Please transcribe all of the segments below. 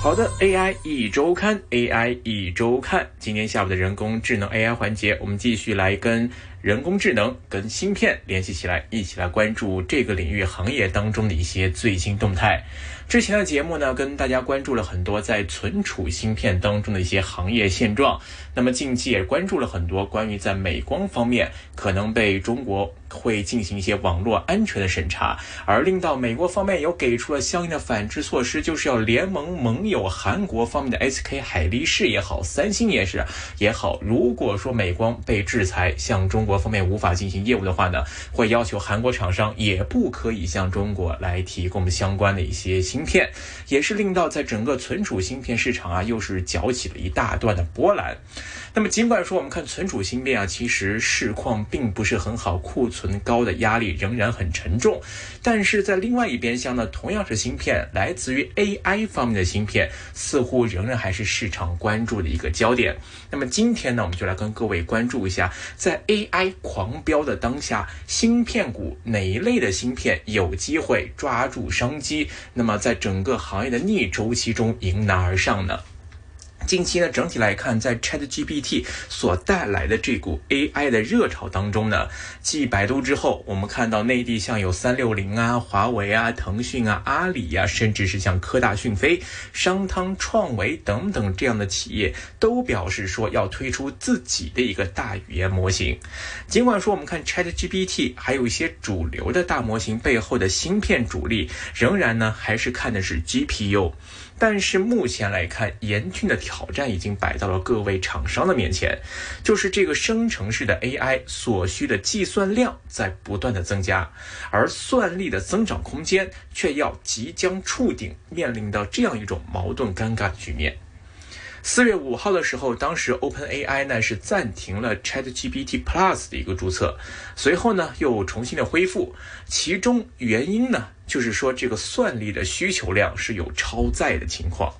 好的，AI 一周刊，AI 一周刊，今天下午的人工智能 AI 环节，我们继续来跟人工智能、跟芯片联系起来，一起来关注这个领域行业当中的一些最新动态。之前的节目呢，跟大家关注了很多在存储芯片当中的一些行业现状。那么近期也关注了很多关于在美光方面可能被中国会进行一些网络安全的审查，而令到美国方面有给出了相应的反制措施，就是要联盟盟友韩国方面的 SK 海力士也好，三星也是也好，如果说美光被制裁，向中国方面无法进行业务的话呢，会要求韩国厂商也不可以向中国来提供相关的一些芯片，也是令到在整个存储芯片市场啊，又是搅起了一大段的波澜。那么尽管说我们看存储芯片啊，其实市况并不是很好，库存高的压力仍然很沉重。但是在另外一边厢呢，同样是芯片，来自于 AI 方面的芯片，似乎仍然还是市场关注的一个焦点。那么今天呢，我们就来跟各位关注一下，在 AI 狂飙的当下，芯片股哪一类的芯片有机会抓住商机？那么在整个行业的逆周期中迎难而上呢？近期呢，整体来看，在 ChatGPT 所带来的这股 AI 的热潮当中呢，继百度之后，我们看到内地像有三六零啊、华为啊、腾讯啊、阿里呀，甚至是像科大讯飞、商汤、创维等等这样的企业，都表示说要推出自己的一个大语言模型。尽管说我们看 ChatGPT 还有一些主流的大模型背后的芯片主力，仍然呢还是看的是 GPU。但是目前来看，严峻的挑战已经摆到了各位厂商的面前，就是这个生成式的 AI 所需的计算量在不断的增加，而算力的增长空间却要即将触顶，面临到这样一种矛盾尴尬的局面。四月五号的时候，当时 OpenAI 呢是暂停了 ChatGPT Plus 的一个注册，随后呢又重新的恢复，其中原因呢就是说这个算力的需求量是有超载的情况。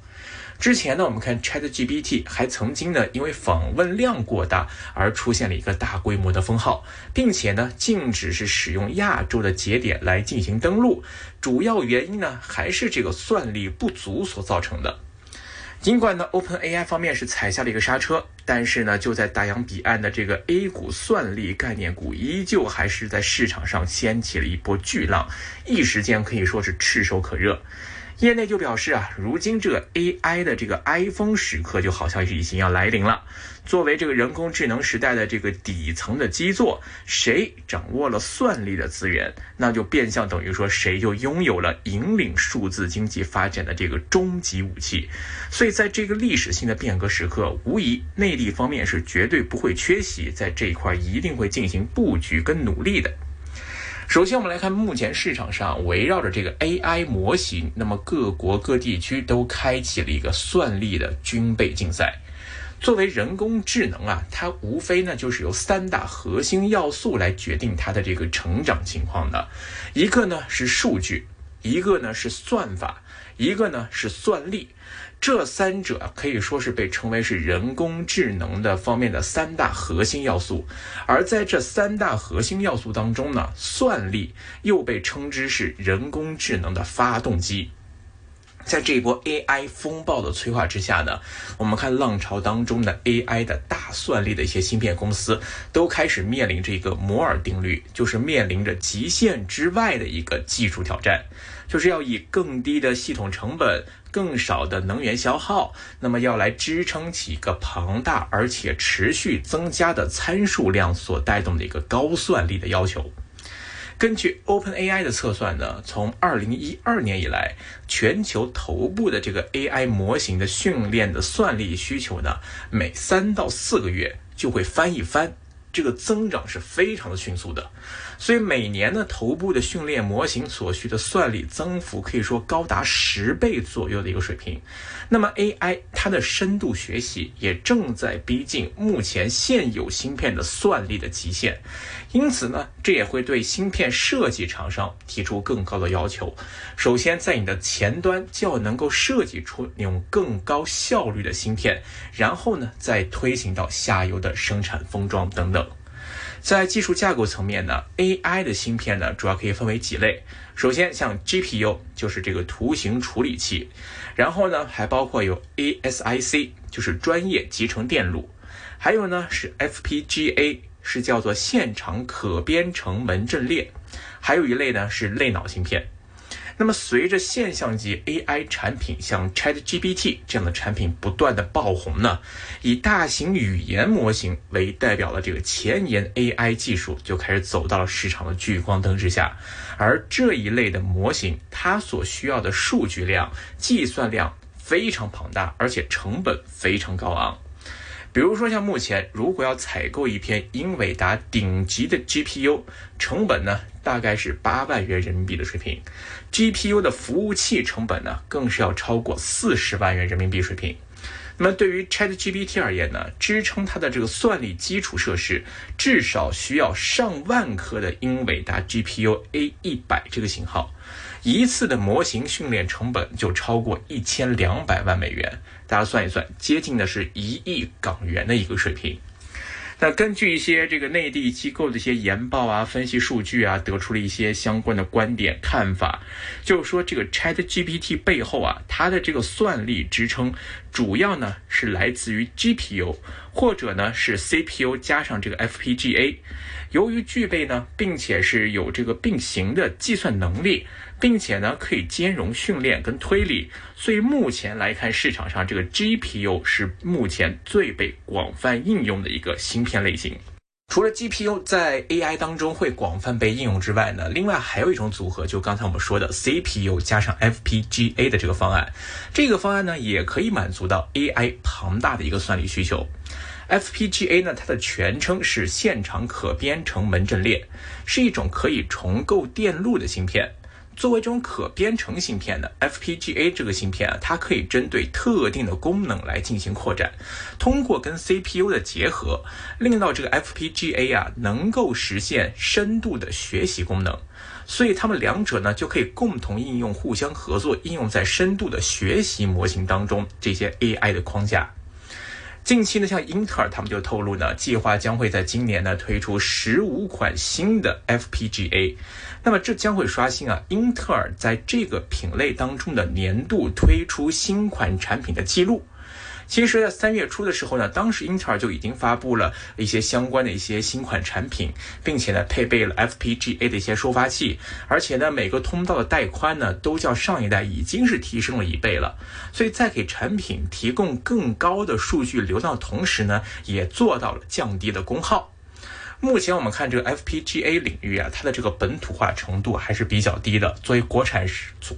之前呢我们看 ChatGPT 还曾经呢因为访问量过大而出现了一个大规模的封号，并且呢禁止是使用亚洲的节点来进行登录，主要原因呢还是这个算力不足所造成的。尽管呢，OpenAI 方面是踩下了一个刹车，但是呢，就在大洋彼岸的这个 A 股算力概念股，依旧还是在市场上掀起了一波巨浪，一时间可以说是炙手可热。业内就表示啊，如今这个 AI 的这个 iPhone 时刻就好像是已经要来临了。作为这个人工智能时代的这个底层的基座，谁掌握了算力的资源，那就变相等于说谁就拥有了引领数字经济发展的这个终极武器。所以在这个历史性的变革时刻，无疑内地方面是绝对不会缺席，在这一块一定会进行布局跟努力的。首先，我们来看目前市场上围绕着这个 AI 模型，那么各国各地区都开启了一个算力的军备竞赛。作为人工智能啊，它无非呢就是由三大核心要素来决定它的这个成长情况的，一个呢是数据，一个呢是算法，一个呢是算力。这三者可以说是被称为是人工智能的方面的三大核心要素，而在这三大核心要素当中呢，算力又被称之是人工智能的发动机。在这一波 AI 风暴的催化之下呢，我们看浪潮当中的 AI 的大算力的一些芯片公司都开始面临着一个摩尔定律，就是面临着极限之外的一个技术挑战，就是要以更低的系统成本、更少的能源消耗，那么要来支撑起一个庞大而且持续增加的参数量所带动的一个高算力的要求。根据 OpenAI 的测算呢，从二零一二年以来，全球头部的这个 AI 模型的训练的算力需求呢，每三到四个月就会翻一番，这个增长是非常的迅速的。所以每年呢，头部的训练模型所需的算力增幅可以说高达十倍左右的一个水平。那么 AI 它的深度学习也正在逼近目前现有芯片的算力的极限。因此呢，这也会对芯片设计厂商提出更高的要求。首先，在你的前端就要能够设计出那种更高效率的芯片，然后呢，再推行到下游的生产封装等等。在技术架构层面呢，AI 的芯片呢主要可以分为几类。首先，像 GPU 就是这个图形处理器，然后呢还包括有 ASIC，就是专业集成电路，还有呢是 FPGA，是叫做现场可编程门阵列，还有一类呢是类脑芯片。那么，随着现象级 AI 产品像 ChatGPT 这样的产品不断的爆红呢，以大型语言模型为代表的这个前沿 AI 技术就开始走到了市场的聚光灯之下。而这一类的模型，它所需要的数据量、计算量非常庞大，而且成本非常高昂。比如说，像目前如果要采购一片英伟达顶级的 GPU，成本呢大概是八万元人民币的水平；GPU 的服务器成本呢更是要超过四十万元人民币水平。那么对于 ChatGPT 而言呢，支撑它的这个算力基础设施，至少需要上万颗的英伟达 GPU A 一百这个型号。一次的模型训练成本就超过一千两百万美元，大家算一算，接近的是一亿港元的一个水平。那根据一些这个内地机构的一些研报啊、分析数据啊，得出了一些相关的观点看法，就是说这个 Chat GPT 背后啊，它的这个算力支撑主要呢是来自于 GPU，或者呢是 CPU 加上这个 FPGA。由于具备呢，并且是有这个并行的计算能力。并且呢，可以兼容训练跟推理，所以目前来看，市场上这个 GPU 是目前最被广泛应用的一个芯片类型。除了 GPU 在 AI 当中会广泛被应用之外呢，另外还有一种组合，就刚才我们说的 CPU 加上 FPGA 的这个方案。这个方案呢，也可以满足到 AI 庞大的一个算力需求。FPGA 呢，它的全称是现场可编程门阵列，是一种可以重构电路的芯片。作为这种可编程芯片的 FPGA 这个芯片啊，它可以针对特定的功能来进行扩展，通过跟 CPU 的结合，令到这个 FPGA 啊能够实现深度的学习功能，所以它们两者呢就可以共同应用、互相合作，应用在深度的学习模型当中这些 AI 的框架。近期呢，像英特尔他们就透露呢，计划将会在今年呢推出十五款新的 FPGA。那么这将会刷新啊，英特尔在这个品类当中的年度推出新款产品的记录。其实，在三月初的时候呢，当时英特尔就已经发布了一些相关的一些新款产品，并且呢，配备了 FPGA 的一些收发器，而且呢，每个通道的带宽呢，都较上一代已经是提升了一倍了。所以在给产品提供更高的数据流量同时呢，也做到了降低的功耗。目前我们看这个 FPGA 领域啊，它的这个本土化程度还是比较低的。作为国产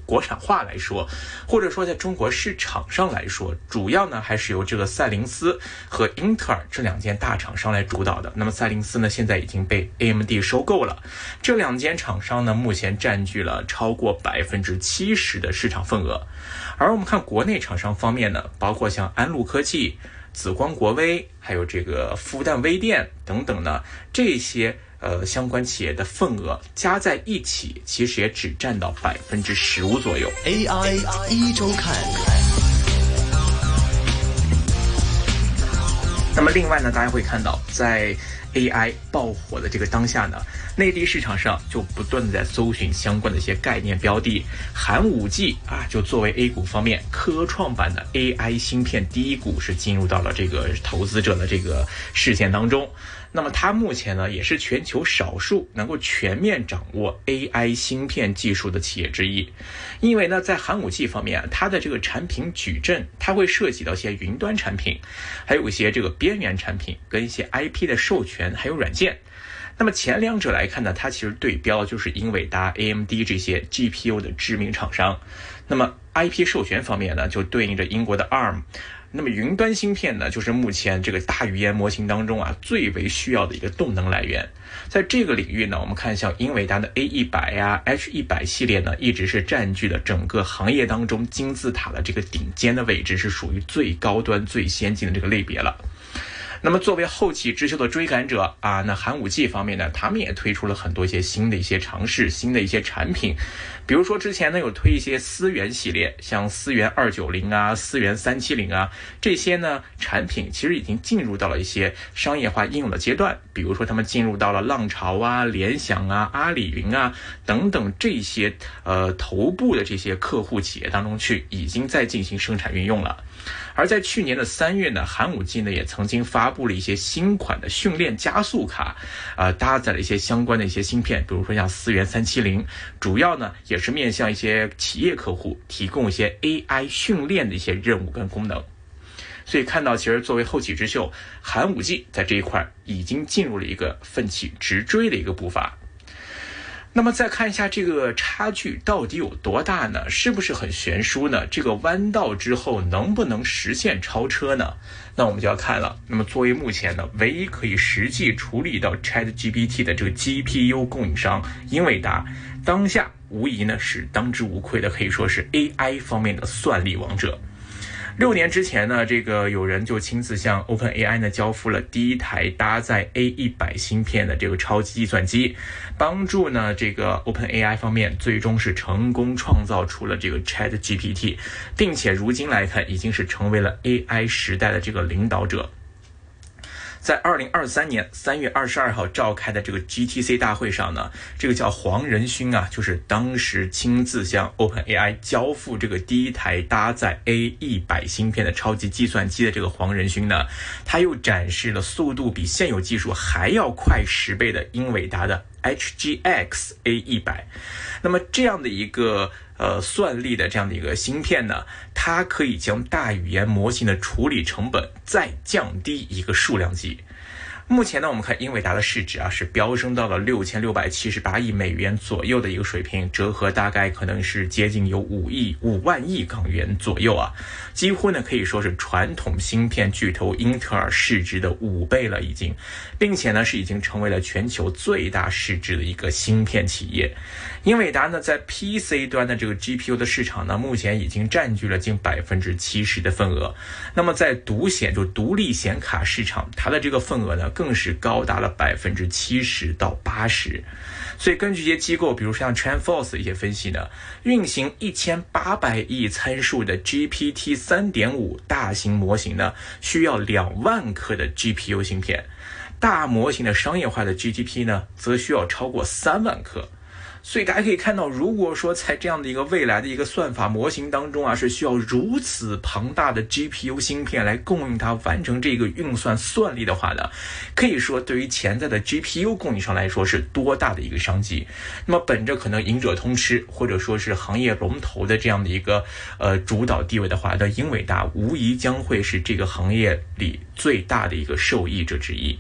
国产化来说，或者说在中国市场上来说，主要呢还是由这个赛灵思和英特尔这两间大厂商来主导的。那么赛灵思呢，现在已经被 AMD 收购了，这两间厂商呢，目前占据了超过百分之七十的市场份额。而我们看国内厂商方面呢，包括像安路科技。紫光国威，还有这个复旦微电等等呢，这些呃相关企业的份额加在一起，其实也只占到百分之十五左右。AI 一周看。那么另外呢，大家会看到在。AI 爆火的这个当下呢，内地市场上就不断的在搜寻相关的一些概念标的，寒武纪啊，就作为 A 股方面科创板的 AI 芯片第一股，是进入到了这个投资者的这个视线当中。那么它目前呢，也是全球少数能够全面掌握 AI 芯片技术的企业之一。因为呢，在寒武纪方面，它的这个产品矩阵，它会涉及到一些云端产品，还有一些这个边缘产品跟一些 IP 的授权，还有软件。那么前两者来看呢，它其实对标就是英伟达、AMD 这些 GPU 的知名厂商。那么 IP 授权方面呢，就对应着英国的 ARM。那么云端芯片呢，就是目前这个大语言模型当中啊最为需要的一个动能来源。在这个领域呢，我们看像英伟达的 A 一百呀、H 一百系列呢，一直是占据了整个行业当中金字塔的这个顶尖的位置，是属于最高端、最先进的这个类别了。那么作为后起之秀的追赶者啊，那寒武纪方面呢，他们也推出了很多一些新的一些尝试，新的一些产品。比如说之前呢有推一些思源系列，像思源二九零啊、思源三七零啊这些呢产品，其实已经进入到了一些商业化应用的阶段。比如说他们进入到了浪潮啊、联想啊、阿里云啊等等这些呃头部的这些客户企业当中去，已经在进行生产运用了。而在去年的三月呢，寒武纪呢也曾经发布了一些新款的训练加速卡，啊，搭载了一些相关的一些芯片，比如说像思源三七零，主要呢也是面向一些企业客户提供一些 AI 训练的一些任务跟功能。所以看到，其实作为后起之秀，寒武纪在这一块已经进入了一个奋起直追的一个步伐。那么再看一下这个差距到底有多大呢？是不是很悬殊呢？这个弯道之后能不能实现超车呢？那我们就要看了。那么作为目前呢唯一可以实际处理到 ChatGPT 的这个 GPU 供应商英伟达，当下无疑呢是当之无愧的，可以说是 AI 方面的算力王者。六年之前呢，这个有人就亲自向 OpenAI 呢交付了第一台搭载 A 一百芯片的这个超级计算机，帮助呢这个 OpenAI 方面最终是成功创造出了这个 ChatGPT，并且如今来看已经是成为了 AI 时代的这个领导者。在二零二三年三月二十二号召开的这个 GTC 大会上呢，这个叫黄仁勋啊，就是当时亲自向 OpenAI 交付这个第一台搭载 A 一百芯片的超级计算机的这个黄仁勋呢，他又展示了速度比现有技术还要快十倍的英伟达的 HGX A 一百。那么这样的一个。呃，算力的这样的一个芯片呢，它可以将大语言模型的处理成本再降低一个数量级。目前呢，我们看英伟达的市值啊是飙升到了六千六百七十八亿美元左右的一个水平，折合大概可能是接近有五亿五万亿港元左右啊，几乎呢可以说是传统芯片巨头英特尔市值的五倍了已经，并且呢是已经成为了全球最大市值的一个芯片企业。英伟达呢在 PC 端的这个 GPU 的市场呢，目前已经占据了近百分之七十的份额。那么在独显就独立显卡市场，它的这个份额呢？更是高达了百分之七十到八十，所以根据一些机构，比如像 TrendForce 一些分析呢，运行一千八百亿参数的 GPT 三点五大型模型呢，需要两万颗的 GPU 芯片，大模型的商业化的 GTP 呢，则需要超过三万颗。所以大家可以看到，如果说在这样的一个未来的一个算法模型当中啊，是需要如此庞大的 GPU 芯片来供应它完成这个运算算力的话呢，可以说对于潜在的 GPU 供应商来说是多大的一个商机。那么本着可能赢者通吃或者说是行业龙头的这样的一个呃主导地位的话，那英伟达无疑将会是这个行业里最大的一个受益者之一。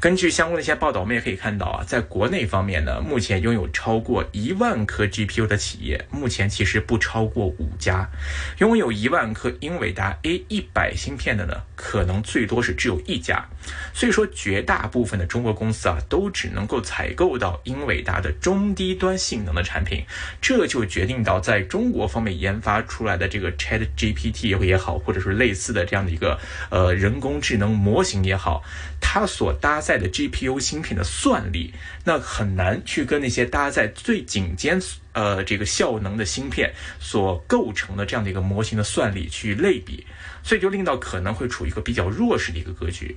根据相关的一些报道，我们也可以看到啊，在国内方面呢，目前拥有超过一万颗 GPU 的企业，目前其实不超过五家；拥有一万颗英伟达 A 一百芯片的呢，可能最多是只有一家。所以说，绝大部分的中国公司啊，都只能够采购到英伟达的中低端性能的产品，这就决定到在中国方面研发出来的这个 Chat GPT 也好，或者是类似的这样的一个呃人工智能模型也好，它所搭载的 GPU 芯片的算力，那很难去跟那些搭载最顶尖呃这个效能的芯片所构成的这样的一个模型的算力去类比，所以就令到可能会处于一个比较弱势的一个格局。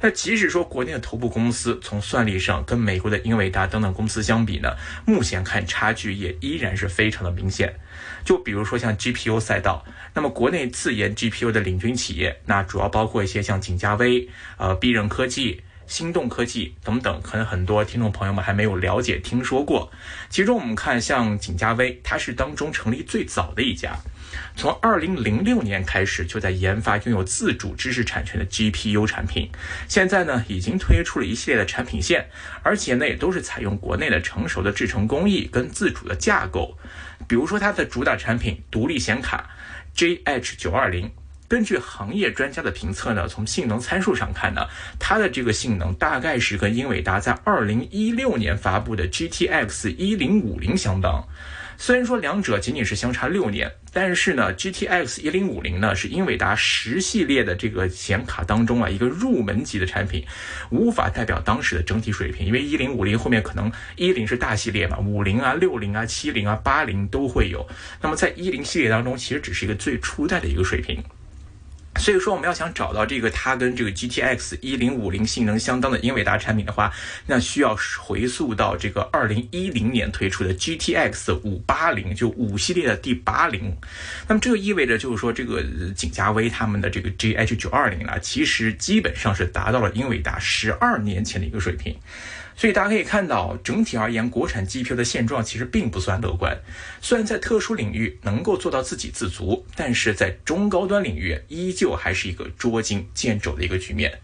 那即使说国内的头部公司从算力上跟美国的英伟达等等公司相比呢，目前看差距也依然是非常的明显。就比如说像 GPU 赛道，那么国内自研 GPU 的领军企业，那主要包括一些像景嘉微、呃必刃科技。心动科技等等，可能很多听众朋友们还没有了解、听说过。其中我们看，像景嘉微，它是当中成立最早的一家，从二零零六年开始就在研发拥有自主知识产权的 GPU 产品。现在呢，已经推出了一系列的产品线，而且呢，也都是采用国内的成熟的制程工艺跟自主的架构。比如说，它的主打产品独立显卡 JH 九二零。根据行业专家的评测呢，从性能参数上看呢，它的这个性能大概是跟英伟达在二零一六年发布的 GTX 一零五零相当。虽然说两者仅仅是相差六年，但是呢，GTX 一零五零呢是英伟达十系列的这个显卡当中啊一个入门级的产品，无法代表当时的整体水平，因为一零五零后面可能一零是大系列嘛，五零啊、六零啊、七零啊、八零都会有。那么在一零系列当中，其实只是一个最初代的一个水平。所以说，我们要想找到这个它跟这个 GTX 一零五零性能相当的英伟达产品的话，那需要回溯到这个二零一零年推出的 GTX 五八零，就五系列的第八零。那么这个意味着就是说，这个景嘉微他们的这个 GH 九二零啊，其实基本上是达到了英伟达十二年前的一个水平。所以大家可以看到，整体而言，国产机票的现状其实并不算乐观。虽然在特殊领域能够做到自给自足，但是在中高端领域依旧还是一个捉襟见肘的一个局面。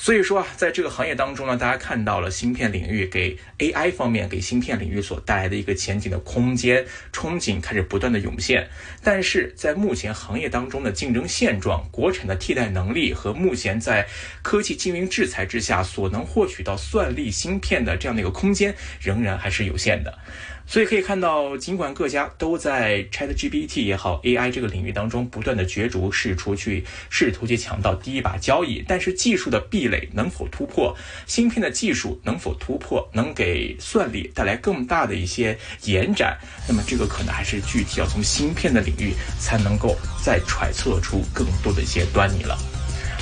所以说啊，在这个行业当中呢，大家看到了芯片领域给 AI 方面给芯片领域所带来的一个前景的空间憧憬开始不断的涌现。但是在目前行业当中的竞争现状、国产的替代能力和目前在科技禁运制裁之下所能获取到算力芯片的这样的一个空间，仍然还是有限的。所以可以看到，尽管各家都在 ChatGPT 也好 AI 这个领域当中不断的角逐，试图去试图去抢到第一把交椅，但是技术的壁垒能否突破，芯片的技术能否突破，能给算力带来更大的一些延展，那么这个可能还是具体要从芯片的领域才能够再揣测出更多的一些端倪了。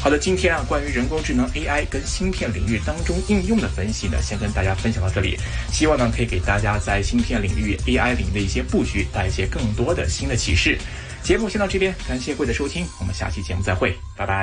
好的，今天啊，关于人工智能 AI 跟芯片领域当中应用的分析呢，先跟大家分享到这里。希望呢，可以给大家在芯片领域、AI 领域的一些布局带一些更多的新的启示。节目先到这边，感谢各位的收听，我们下期节目再会，拜拜。